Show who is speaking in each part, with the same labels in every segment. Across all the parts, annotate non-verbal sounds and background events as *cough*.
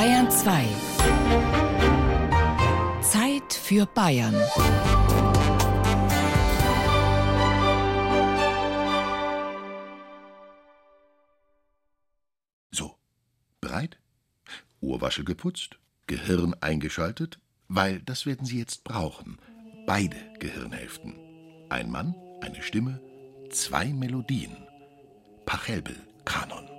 Speaker 1: Bayern 2. Zeit für Bayern.
Speaker 2: So, bereit? Ohrwaschel geputzt, Gehirn eingeschaltet, weil das werden Sie jetzt brauchen. Beide Gehirnhälften. Ein Mann, eine Stimme, zwei Melodien. Pachelbel, Kanon.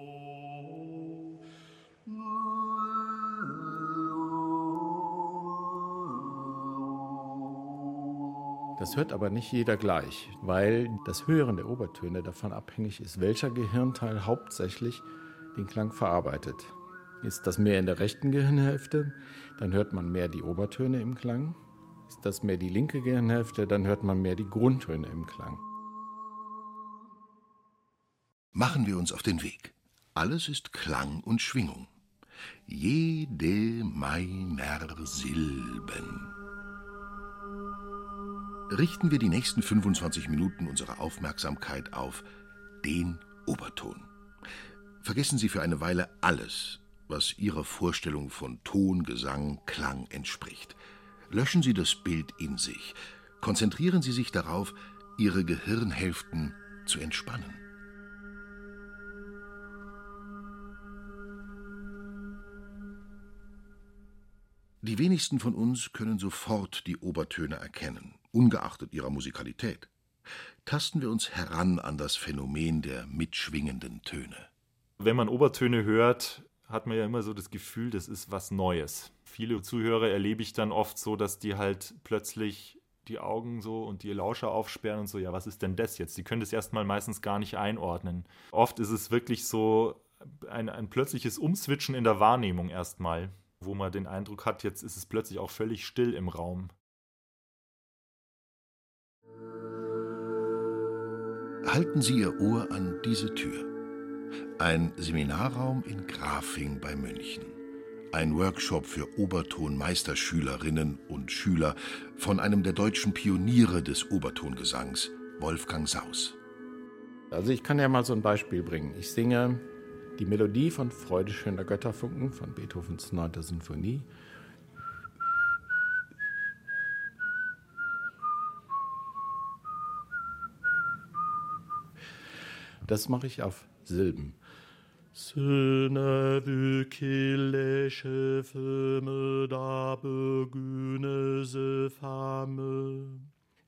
Speaker 3: Das hört aber nicht jeder gleich, weil das Hören der Obertöne davon abhängig ist, welcher Gehirnteil hauptsächlich den Klang verarbeitet. Ist das mehr in der rechten Gehirnhälfte, dann hört man mehr die Obertöne im Klang. Ist das mehr die linke Gehirnhälfte, dann hört man mehr die Grundtöne im Klang.
Speaker 2: Machen wir uns auf den Weg. Alles ist Klang und Schwingung. Jede meiner Silben. Richten wir die nächsten 25 Minuten unsere Aufmerksamkeit auf den Oberton. Vergessen Sie für eine Weile alles, was Ihrer Vorstellung von Ton, Gesang, Klang entspricht. Löschen Sie das Bild in sich. Konzentrieren Sie sich darauf, Ihre Gehirnhälften zu entspannen. Die wenigsten von uns können sofort die Obertöne erkennen, ungeachtet ihrer Musikalität. Tasten wir uns heran an das Phänomen der mitschwingenden Töne.
Speaker 4: Wenn man Obertöne hört, hat man ja immer so das Gefühl, das ist was Neues. Viele Zuhörer erlebe ich dann oft so, dass die halt plötzlich die Augen so und die Lauscher aufsperren und so, ja, was ist denn das jetzt? Die können das erstmal meistens gar nicht einordnen. Oft ist es wirklich so ein, ein plötzliches Umswitchen in der Wahrnehmung erstmal wo man den Eindruck hat, jetzt ist es plötzlich auch völlig still im Raum.
Speaker 2: Halten Sie Ihr Ohr an diese Tür. Ein Seminarraum in Grafing bei München. Ein Workshop für Obertonmeisterschülerinnen und Schüler von einem der deutschen Pioniere des Obertongesangs, Wolfgang Saus.
Speaker 3: Also ich kann ja mal so ein Beispiel bringen. Ich singe die Melodie von Freude schöner Götterfunken von Beethovens 9. Sinfonie. Das mache ich auf Silben.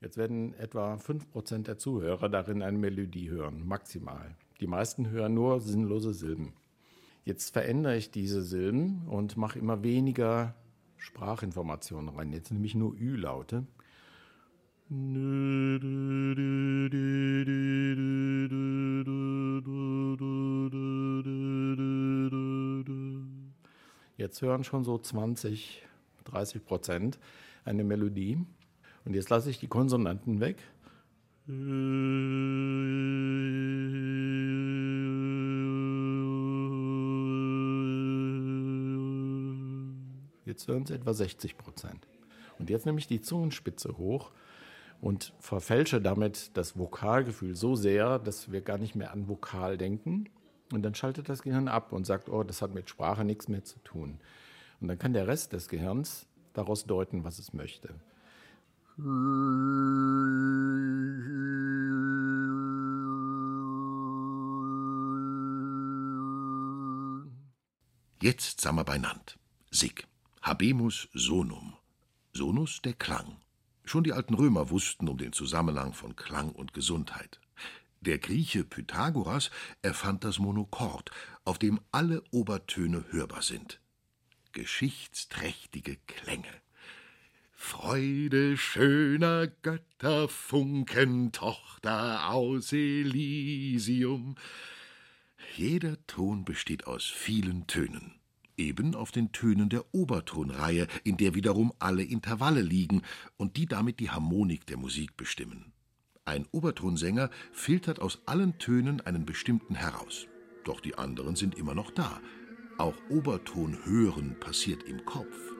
Speaker 3: Jetzt werden etwa 5% der Zuhörer darin eine Melodie hören, maximal. Die meisten hören nur sinnlose Silben. Jetzt verändere ich diese Silben und mache immer weniger Sprachinformationen rein. Jetzt nämlich nur Ü-Laute. Jetzt hören schon so 20, 30 Prozent eine Melodie. Und jetzt lasse ich die Konsonanten weg. Jetzt hören es etwa 60 Prozent. Und jetzt nehme ich die Zungenspitze hoch und verfälsche damit das Vokalgefühl so sehr, dass wir gar nicht mehr an Vokal denken. Und dann schaltet das Gehirn ab und sagt, oh, das hat mit Sprache nichts mehr zu tun. Und dann kann der Rest des Gehirns daraus deuten, was es möchte.
Speaker 2: Jetzt sind wir beinand. Sig. Habemus sonum. Sonus der Klang. Schon die alten Römer wussten um den Zusammenhang von Klang und Gesundheit. Der Grieche Pythagoras erfand das Monochord, auf dem alle Obertöne hörbar sind. Geschichtsträchtige Klänge. Freude schöner Götterfunken, Tochter aus Elysium. Jeder Ton besteht aus vielen Tönen eben auf den Tönen der Obertonreihe, in der wiederum alle Intervalle liegen und die damit die Harmonik der Musik bestimmen. Ein Obertonsänger filtert aus allen Tönen einen bestimmten heraus. Doch die anderen sind immer noch da. Auch Oberton hören passiert im Kopf.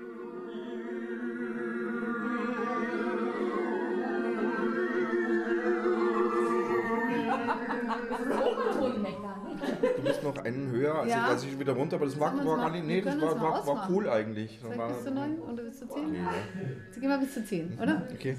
Speaker 5: Einen höher, also ja. ich wieder runter, aber das war, war gar nicht, nee, das war, war, war, cool eigentlich.
Speaker 6: Sag, war, bis zu neun oder bis zu zehn? Okay, ja. Jetzt gehen wir bis zu zehn, oder?
Speaker 5: Okay.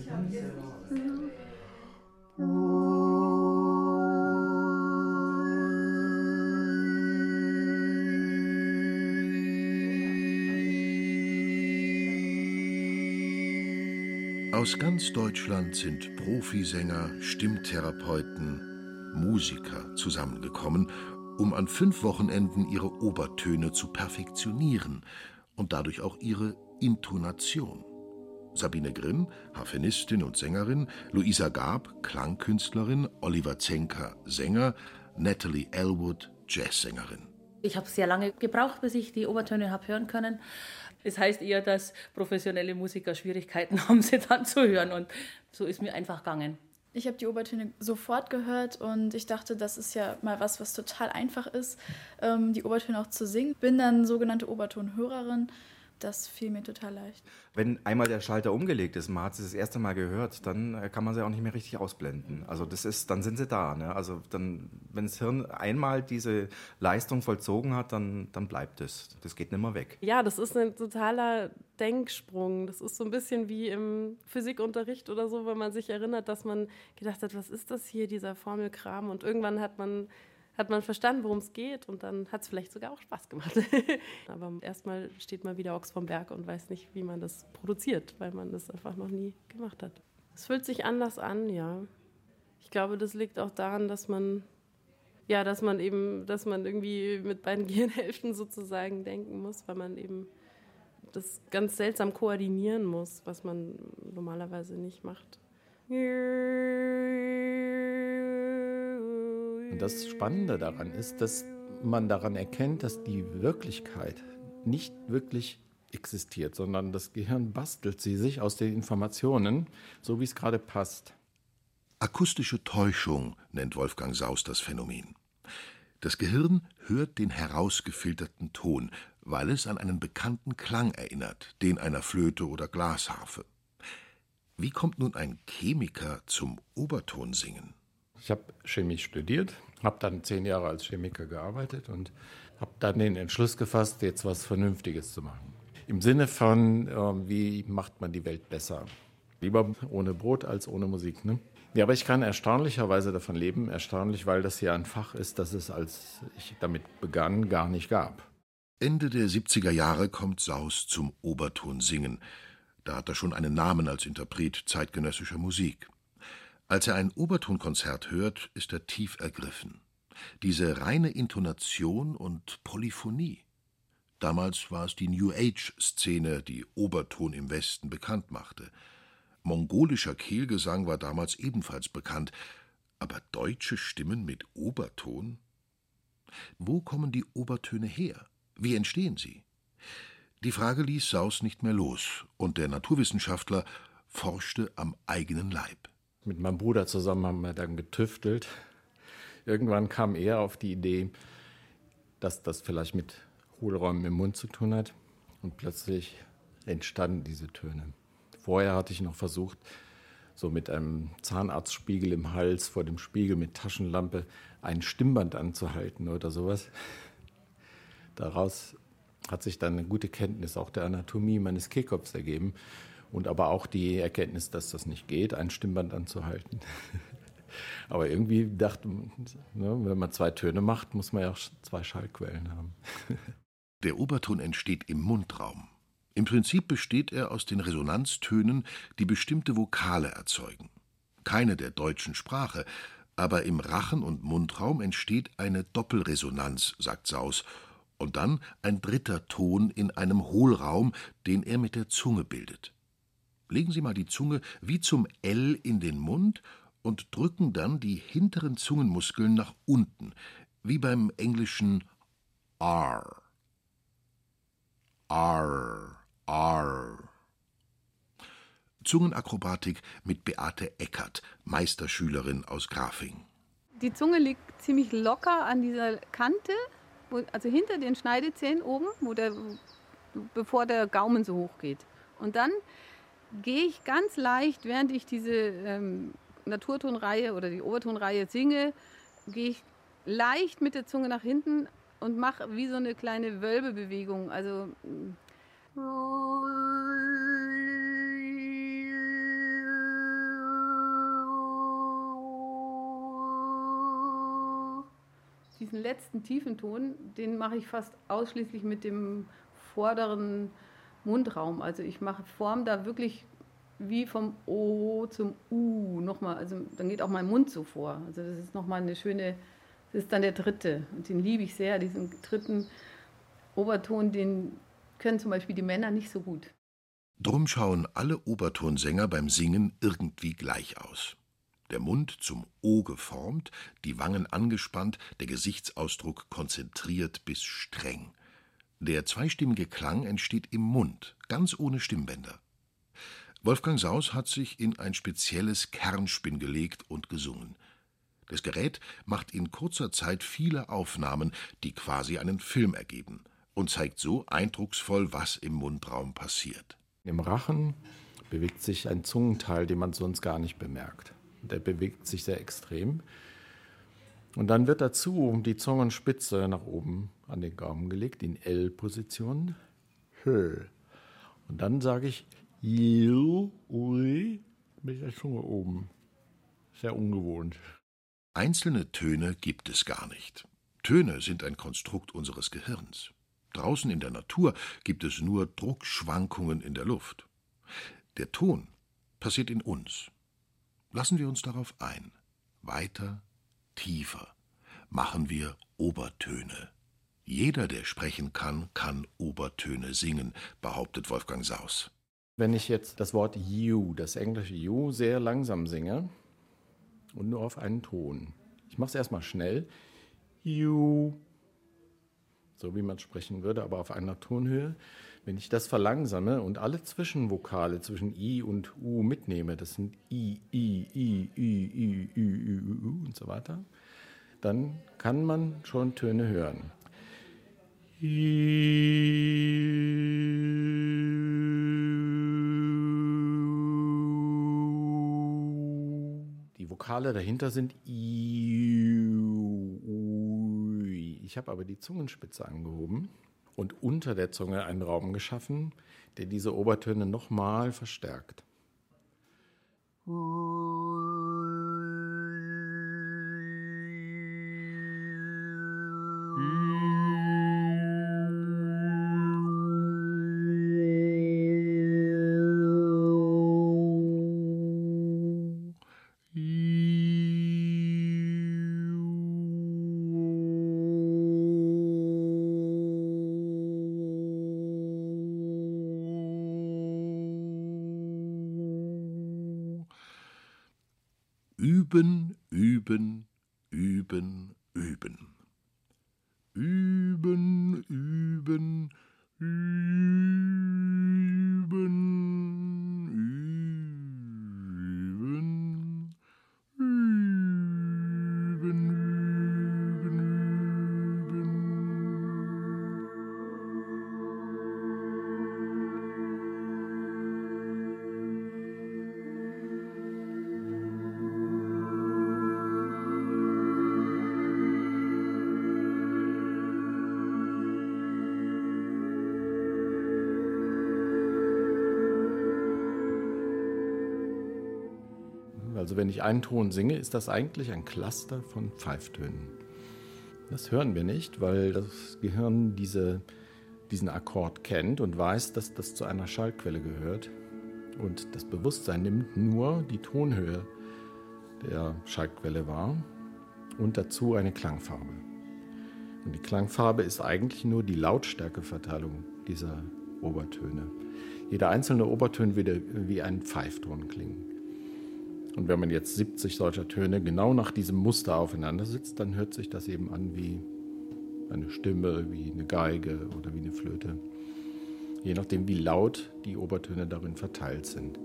Speaker 2: Aus ganz Deutschland sind Profisänger, Stimmtherapeuten, Musiker zusammengekommen, um an fünf Wochenenden ihre Obertöne zu perfektionieren und dadurch auch ihre Intonation. Sabine Grimm, Harfenistin und Sängerin, Luisa Gab, Klangkünstlerin, Oliver Zenker, Sänger, Natalie Elwood, Jazzsängerin.
Speaker 7: Ich habe sehr lange gebraucht, bis ich die Obertöne habe hören können. Das heißt eher, dass professionelle Musiker Schwierigkeiten *laughs* haben, sie dann zu hören. Und so ist mir einfach gegangen.
Speaker 8: Ich habe die Obertöne sofort gehört und ich dachte, das ist ja mal was, was total einfach ist, ähm, die Obertöne auch zu singen. Bin dann sogenannte Obertonhörerin das fiel mir total leicht.
Speaker 5: Wenn einmal der Schalter umgelegt ist, man hat sie das erste Mal gehört, dann äh, kann man sie auch nicht mehr richtig ausblenden. Also das ist, dann sind sie da. Ne? Also dann, wenn das Hirn einmal diese Leistung vollzogen hat, dann, dann bleibt es. Das geht nicht mehr weg.
Speaker 9: Ja, das ist ein totaler Denksprung. Das ist so ein bisschen wie im Physikunterricht oder so, wenn man sich erinnert, dass man gedacht hat, was ist das hier, dieser Formelkram? Und irgendwann hat man hat man verstanden, worum es geht und dann hat es vielleicht sogar auch Spaß gemacht. *laughs* Aber erstmal steht man wieder Ochs vom Berg und weiß nicht, wie man das produziert, weil man das einfach noch nie gemacht hat. Es fühlt sich anders an, ja. Ich glaube, das liegt auch daran, dass man ja, dass man eben, dass man irgendwie mit beiden *laughs* Gehirnhälften sozusagen denken muss, weil man eben das ganz seltsam koordinieren muss, was man normalerweise nicht macht.
Speaker 3: Und das Spannende daran ist, dass man daran erkennt, dass die Wirklichkeit nicht wirklich existiert, sondern das Gehirn bastelt sie sich aus den Informationen, so wie es gerade passt.
Speaker 2: Akustische Täuschung nennt Wolfgang Saus das Phänomen. Das Gehirn hört den herausgefilterten Ton, weil es an einen bekannten Klang erinnert, den einer Flöte oder Glasharfe. Wie kommt nun ein Chemiker zum Obertonsingen?
Speaker 3: Ich habe Chemie studiert, habe dann zehn Jahre als Chemiker gearbeitet und habe dann den Entschluss gefasst, jetzt was Vernünftiges zu machen. Im Sinne von, äh, wie macht man die Welt besser? Lieber ohne Brot als ohne Musik. Ne? Ja, aber ich kann erstaunlicherweise davon leben. Erstaunlich, weil das hier ein Fach ist, das es, als ich damit begann, gar nicht gab.
Speaker 2: Ende der 70er Jahre kommt Saus zum Oberton singen. Da hat er schon einen Namen als Interpret zeitgenössischer Musik. Als er ein Obertonkonzert hört, ist er tief ergriffen. Diese reine Intonation und Polyphonie. Damals war es die New Age-Szene, die Oberton im Westen bekannt machte. Mongolischer Kehlgesang war damals ebenfalls bekannt, aber deutsche Stimmen mit Oberton? Wo kommen die Obertöne her? Wie entstehen sie? Die Frage ließ Saus nicht mehr los, und der Naturwissenschaftler forschte am eigenen Leib
Speaker 3: mit meinem Bruder zusammen haben wir dann getüftelt. Irgendwann kam er auf die Idee, dass das vielleicht mit Hohlräumen im Mund zu tun hat. Und plötzlich entstanden diese Töne. Vorher hatte ich noch versucht, so mit einem Zahnarztspiegel im Hals vor dem Spiegel mit Taschenlampe ein Stimmband anzuhalten oder sowas. Daraus hat sich dann eine gute Kenntnis auch der Anatomie meines Kehlkopfs ergeben. Und aber auch die Erkenntnis, dass das nicht geht, ein Stimmband anzuhalten. *laughs* aber irgendwie dachte man, ne, wenn man zwei Töne macht, muss man ja auch zwei Schallquellen haben. *laughs*
Speaker 2: Der Oberton entsteht im Mundraum. Im Prinzip besteht er aus den Resonanztönen, die bestimmte Vokale erzeugen. Keine der deutschen Sprache, aber im Rachen- und Mundraum entsteht eine Doppelresonanz, sagt Saus, und dann ein dritter Ton in einem Hohlraum, den er mit der Zunge bildet. Legen Sie mal die Zunge wie zum L in den Mund und drücken dann die hinteren Zungenmuskeln nach unten, wie beim englischen R. R, R. Zungenakrobatik mit Beate Eckert, Meisterschülerin aus Grafing.
Speaker 6: Die Zunge liegt ziemlich locker an dieser Kante, wo, also hinter den Schneidezähnen oben, der, bevor der Gaumen so hoch geht. Und dann gehe ich ganz leicht, während ich diese ähm, Naturtonreihe oder die Obertonreihe singe, gehe ich leicht mit der Zunge nach hinten und mache wie so eine kleine Wölbebewegung. Also diesen letzten tiefen Ton, den mache ich fast ausschließlich mit dem vorderen Mundraum. Also ich mache Form da wirklich wie vom O zum U nochmal. Also dann geht auch mein Mund so vor. Also das ist nochmal eine schöne, das ist dann der dritte. Und den liebe ich sehr, diesen dritten Oberton, den können zum Beispiel die Männer nicht so gut.
Speaker 2: Drum schauen alle Obertonsänger beim Singen irgendwie gleich aus. Der Mund zum O geformt, die Wangen angespannt, der Gesichtsausdruck konzentriert bis streng. Der zweistimmige Klang entsteht im Mund, ganz ohne Stimmbänder. Wolfgang Saus hat sich in ein spezielles Kernspinn gelegt und gesungen. Das Gerät macht in kurzer Zeit viele Aufnahmen, die quasi einen Film ergeben und zeigt so eindrucksvoll, was im Mundraum passiert.
Speaker 3: Im Rachen bewegt sich ein Zungenteil, den man sonst gar nicht bemerkt. Der bewegt sich sehr extrem. Und dann wird dazu die Zungenspitze nach oben an den Gaumen gelegt, in L-Position. Und dann sage ich Jiu, ui, mit der Zunge oben. Sehr ungewohnt.
Speaker 2: Einzelne Töne gibt es gar nicht. Töne sind ein Konstrukt unseres Gehirns. Draußen in der Natur gibt es nur Druckschwankungen in der Luft. Der Ton passiert in uns. Lassen wir uns darauf ein. Weiter, tiefer. Machen wir Obertöne. Jeder, der sprechen kann, kann Obertöne singen, behauptet Wolfgang Saus.
Speaker 3: Wenn ich jetzt das Wort you, das englische you, sehr langsam singe und nur auf einen Ton. Ich mache es erstmal schnell. You. So wie man sprechen würde, aber auf einer Tonhöhe. Wenn ich das verlangsame und alle Zwischenvokale zwischen i und u mitnehme, das sind i, i, i, i, i, i, i, u und so weiter, dann kann man schon Töne hören. Die Vokale dahinter sind I. Ich habe aber die Zungenspitze angehoben und unter der Zunge einen Raum geschaffen, der diese Obertöne nochmal verstärkt.
Speaker 2: Üben, üben, üben. Üben, üben, üben, üben, wenn ich einen Ton singe, ist das eigentlich ein Cluster von Pfeiftönen. Das hören wir nicht, weil das Gehirn diese, diesen Akkord kennt und weiß, dass das zu einer Schallquelle gehört. Und das Bewusstsein nimmt nur die Tonhöhe der Schallquelle wahr und dazu eine Klangfarbe. Und die Klangfarbe ist eigentlich nur die Lautstärkeverteilung dieser Obertöne. Jeder einzelne Oberton würde wie ein Pfeifton klingen. Und wenn man jetzt 70 solcher Töne genau nach diesem Muster aufeinander sitzt, dann hört sich das eben an wie eine Stimme, wie eine Geige oder wie eine Flöte. Je nachdem, wie laut die Obertöne darin verteilt sind.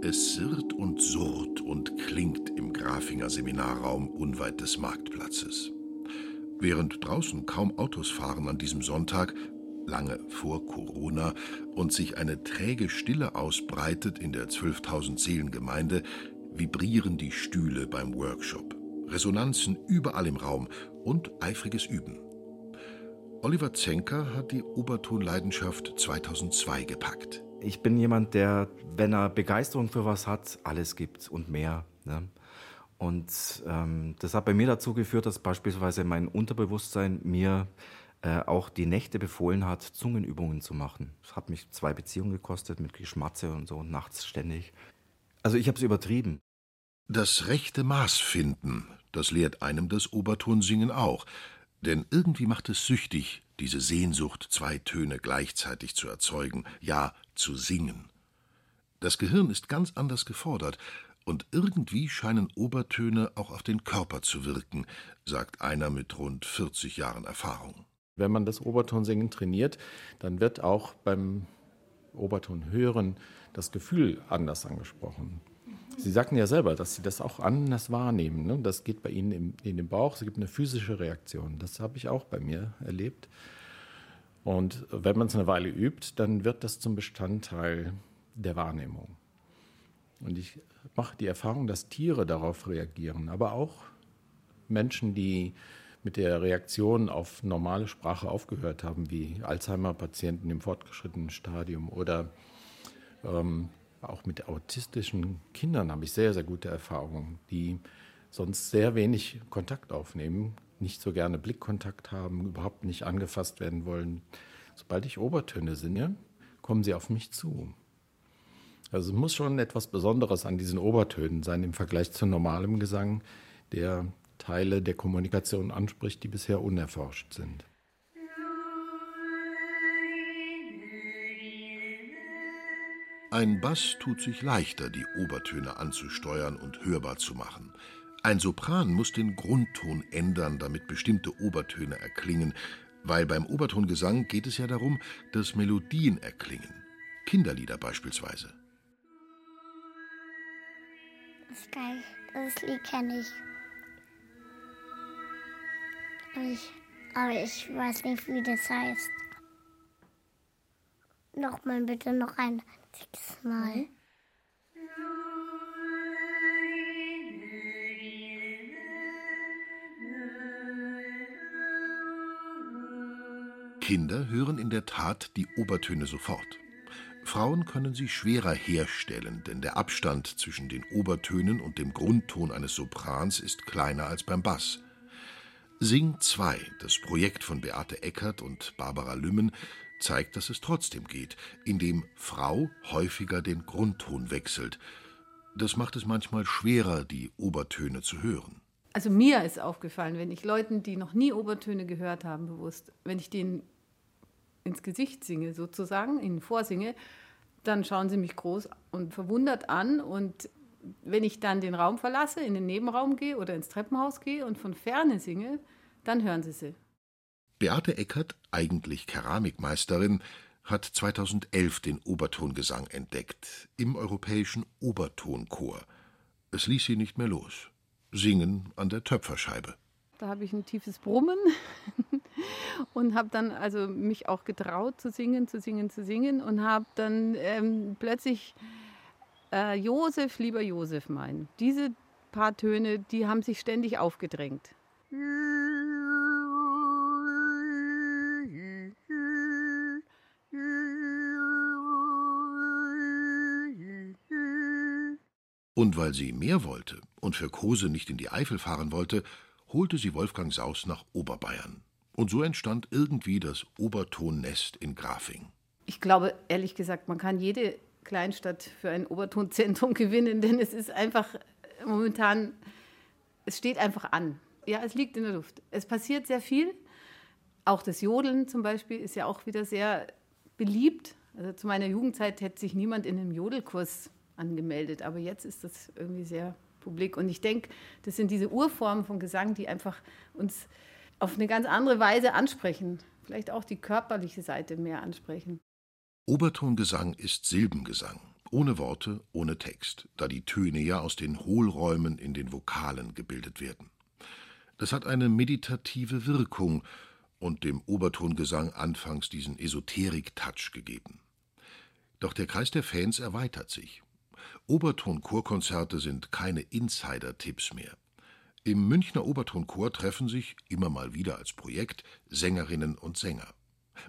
Speaker 2: Es sirrt und surrt und klingt im Grafinger Seminarraum unweit des Marktplatzes. Während draußen kaum Autos fahren an diesem Sonntag, lange vor Corona, und sich eine träge Stille ausbreitet in der 12.000 Seelen Gemeinde, vibrieren die Stühle beim Workshop. Resonanzen überall im Raum und eifriges Üben. Oliver Zenker hat die Obertonleidenschaft 2002 gepackt.
Speaker 5: Ich bin jemand, der, wenn er Begeisterung für was hat, alles gibt und mehr. Ne? Und ähm, das hat bei mir dazu geführt, dass beispielsweise mein Unterbewusstsein mir äh, auch die Nächte befohlen hat, Zungenübungen zu machen. Das hat mich zwei Beziehungen gekostet mit Geschmatze und so nachts ständig. Also ich habe es übertrieben.
Speaker 2: Das rechte Maß finden, das lehrt einem das Obertonsingen auch. Denn irgendwie macht es süchtig, diese Sehnsucht, zwei Töne gleichzeitig zu erzeugen, ja zu singen. Das Gehirn ist ganz anders gefordert, und irgendwie scheinen Obertöne auch auf den Körper zu wirken, sagt einer mit rund 40 Jahren Erfahrung.
Speaker 3: Wenn man das Obertonsingen trainiert, dann wird auch beim Obertonhören das Gefühl anders angesprochen. Sie sagten ja selber, dass Sie das auch anders wahrnehmen. Ne? Das geht bei Ihnen im, in den Bauch, es gibt eine physische Reaktion. Das habe ich auch bei mir erlebt. Und wenn man es eine Weile übt, dann wird das zum Bestandteil der Wahrnehmung. Und ich mache die Erfahrung, dass Tiere darauf reagieren, aber auch Menschen, die mit der Reaktion auf normale Sprache aufgehört haben, wie Alzheimer-Patienten im fortgeschrittenen Stadium oder ähm, auch mit autistischen Kindern habe ich sehr, sehr gute Erfahrungen, die sonst sehr wenig Kontakt aufnehmen, nicht so gerne Blickkontakt haben, überhaupt nicht angefasst werden wollen. Sobald ich Obertöne singe, kommen sie auf mich zu. Also es muss schon etwas Besonderes an diesen Obertönen sein im Vergleich zu normalem Gesang, der Teile der Kommunikation anspricht, die bisher unerforscht sind.
Speaker 2: Ein Bass tut sich leichter, die Obertöne anzusteuern und hörbar zu machen. Ein Sopran muss den Grundton ändern, damit bestimmte Obertöne erklingen, weil beim Obertongesang geht es ja darum, dass Melodien erklingen. Kinderlieder beispielsweise.
Speaker 10: Das, geil. das Lied kenne ich. Aber ich. Aber ich weiß nicht, wie das heißt. Nochmal bitte noch ein einziges Mal.
Speaker 2: Kinder hören in der Tat die Obertöne sofort. Frauen können sie schwerer herstellen, denn der Abstand zwischen den Obertönen und dem Grundton eines Soprans ist kleiner als beim Bass. Sing 2, das Projekt von Beate Eckert und Barbara Lümmen, zeigt, dass es trotzdem geht, indem Frau häufiger den Grundton wechselt. Das macht es manchmal schwerer, die Obertöne zu hören.
Speaker 6: Also mir ist aufgefallen, wenn ich Leuten, die noch nie Obertöne gehört haben, bewusst, wenn ich denen ins Gesicht singe, sozusagen, ihnen vorsinge, dann schauen sie mich groß und verwundert an. Und wenn ich dann den Raum verlasse, in den Nebenraum gehe oder ins Treppenhaus gehe und von ferne singe, dann hören sie sie.
Speaker 2: Beate Eckert, eigentlich Keramikmeisterin, hat 2011 den Obertongesang entdeckt im europäischen Obertonchor. Es ließ sie nicht mehr los. Singen an der Töpferscheibe.
Speaker 6: Da habe ich ein tiefes Brummen *laughs* und habe dann also mich auch getraut zu singen, zu singen, zu singen und habe dann ähm, plötzlich äh, Josef, lieber Josef meinen. Diese paar Töne, die haben sich ständig aufgedrängt.
Speaker 2: Und weil sie mehr wollte und für Kose nicht in die Eifel fahren wollte, holte sie Wolfgang Saus nach Oberbayern. Und so entstand irgendwie das Obertonnest in Grafing.
Speaker 6: Ich glaube, ehrlich gesagt, man kann jede Kleinstadt für ein Obertonzentrum *laughs* gewinnen, denn es ist einfach momentan, es steht einfach an. Ja, es liegt in der Luft. Es passiert sehr viel. Auch das Jodeln zum Beispiel ist ja auch wieder sehr beliebt. Also zu meiner Jugendzeit hätte sich niemand in einem Jodelkurs angemeldet. Aber jetzt ist das irgendwie sehr publik. Und ich denke, das sind diese Urformen von Gesang, die einfach uns auf eine ganz andere Weise ansprechen. Vielleicht auch die körperliche Seite mehr ansprechen.
Speaker 2: Obertongesang ist Silbengesang. Ohne Worte, ohne Text, da die Töne ja aus den Hohlräumen in den Vokalen gebildet werden. Das hat eine meditative Wirkung und dem Obertongesang anfangs diesen Esoterik-Touch gegeben. Doch der Kreis der Fans erweitert sich. Oberton-Chorkonzerte sind keine Insider-Tipps mehr. Im Münchner Obertonchor treffen sich, immer mal wieder als Projekt, Sängerinnen und Sänger.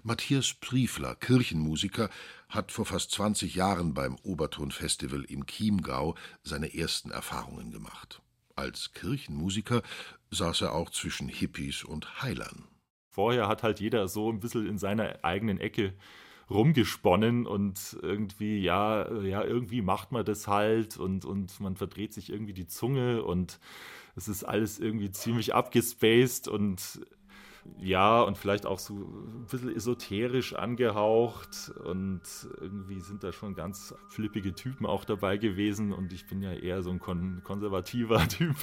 Speaker 2: Matthias Priefler, Kirchenmusiker, hat vor fast 20 Jahren beim Obertonfestival im Chiemgau seine ersten Erfahrungen gemacht. Als Kirchenmusiker saß er auch zwischen Hippies und Heilern.
Speaker 4: Vorher hat halt jeder so ein bisschen in seiner eigenen Ecke rumgesponnen und irgendwie, ja, ja, irgendwie macht man das halt und, und man verdreht sich irgendwie die Zunge und es ist alles irgendwie ziemlich abgespaced und ja, und vielleicht auch so ein bisschen esoterisch angehaucht und irgendwie sind da schon ganz flippige Typen auch dabei gewesen und ich bin ja eher so ein kon konservativer *laughs* Typ.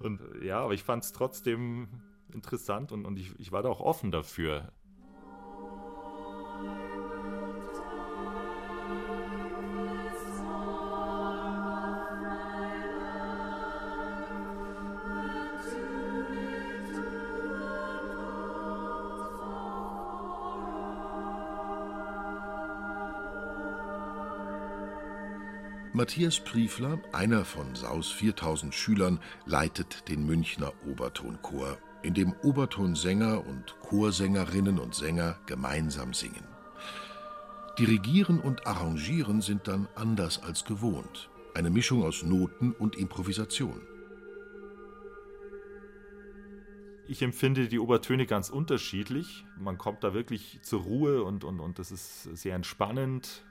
Speaker 4: und ja, aber ich fand es trotzdem interessant und, und ich, ich war da auch offen dafür.
Speaker 2: Matthias Priefler, einer von Saus 4000 Schülern, leitet den Münchner Obertonchor, in dem Obertonsänger und Chorsängerinnen und Sänger gemeinsam singen. Dirigieren und Arrangieren sind dann anders als gewohnt. Eine Mischung aus Noten und Improvisation.
Speaker 4: Ich empfinde die Obertöne ganz unterschiedlich. Man kommt da wirklich zur Ruhe und, und, und das ist sehr entspannend.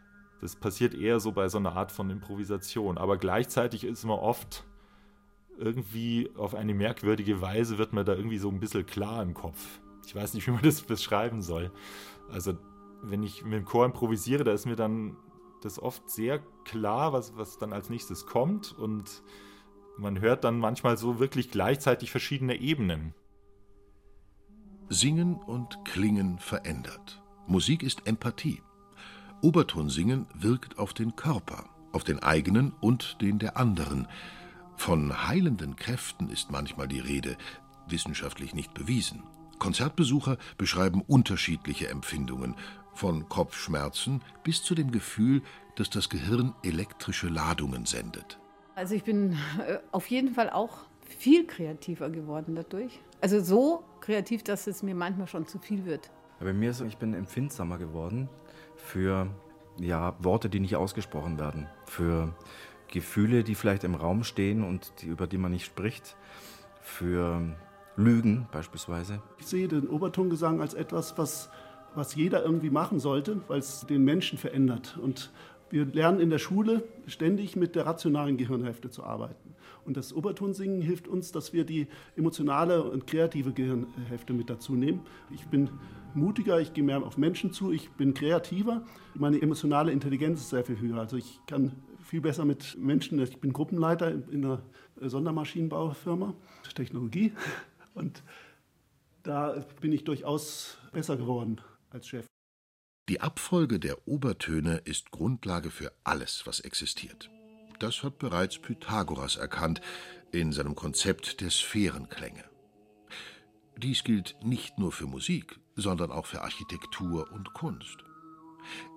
Speaker 4: Das passiert eher so bei so einer Art von Improvisation. Aber gleichzeitig ist man oft irgendwie auf eine merkwürdige Weise, wird man da irgendwie so ein bisschen klar im Kopf. Ich weiß nicht, wie man *laughs* das beschreiben soll. Also, wenn ich mit dem Chor improvisiere, da ist mir dann das oft sehr klar, was, was dann als nächstes kommt. Und man hört dann manchmal so wirklich gleichzeitig verschiedene Ebenen.
Speaker 2: Singen und Klingen verändert. Musik ist Empathie. Obertonsingen wirkt auf den Körper, auf den eigenen und den der anderen. Von heilenden Kräften ist manchmal die Rede, wissenschaftlich nicht bewiesen. Konzertbesucher beschreiben unterschiedliche Empfindungen, von Kopfschmerzen bis zu dem Gefühl, dass das Gehirn elektrische Ladungen sendet.
Speaker 6: Also ich bin äh, auf jeden Fall auch viel kreativer geworden dadurch. Also so kreativ, dass es mir manchmal schon zu viel wird.
Speaker 5: Bei mir ist so, ich bin empfindsamer geworden für ja, Worte, die nicht ausgesprochen werden, für Gefühle, die vielleicht im Raum stehen und die, über die man nicht spricht, für Lügen beispielsweise.
Speaker 11: Ich sehe den Obertongesang als etwas, was, was jeder irgendwie machen sollte, weil es den Menschen verändert. Und wir lernen in der Schule ständig mit der rationalen Gehirnhälfte zu arbeiten. Und das Obertonsingen hilft uns, dass wir die emotionale und kreative Gehirnhälfte mit dazu nehmen. Ich bin mutiger, ich gehe mehr auf Menschen zu, ich bin kreativer. Meine emotionale Intelligenz ist sehr viel höher. Also ich kann viel besser mit Menschen, ich bin Gruppenleiter in einer Sondermaschinenbaufirma, Technologie. Und da bin ich durchaus besser geworden als Chef.
Speaker 2: Die Abfolge der Obertöne ist Grundlage für alles, was existiert. Das hat bereits Pythagoras erkannt in seinem Konzept der Sphärenklänge. Dies gilt nicht nur für Musik, sondern auch für Architektur und Kunst.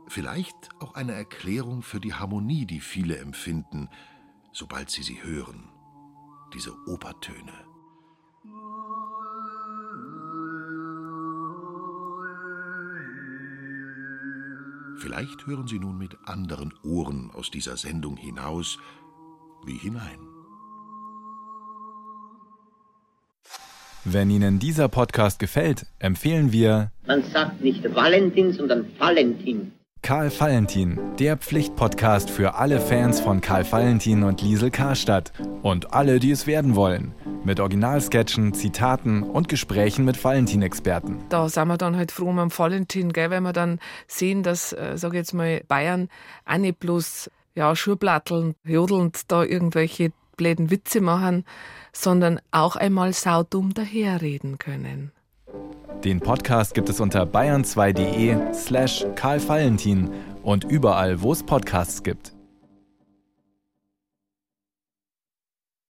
Speaker 2: Vielleicht auch eine Erklärung für die Harmonie, die viele empfinden, sobald sie sie hören, diese Obertöne. Vielleicht hören Sie nun mit anderen Ohren aus dieser Sendung hinaus wie hinein.
Speaker 12: Wenn Ihnen dieser Podcast gefällt, empfehlen wir.
Speaker 13: Man sagt nicht Valentin, sondern Valentin.
Speaker 12: Karl Valentin, der Pflichtpodcast für alle Fans von Karl Valentin und Liesel Karstadt und alle, die es werden wollen. Mit Originalsketchen, Zitaten und Gesprächen mit Valentin-Experten.
Speaker 14: Da sind wir dann halt froh um Valentin, gell, weil wir dann sehen, dass, äh, sag ich jetzt mal, Bayern auch nicht bloß ja, Schurplatteln, jodelnd da irgendwelche bläden Witze machen, sondern auch einmal saudumm daherreden können.
Speaker 12: Den Podcast gibt es unter bayern2.de slash Karl Valentin und überall, wo es Podcasts gibt.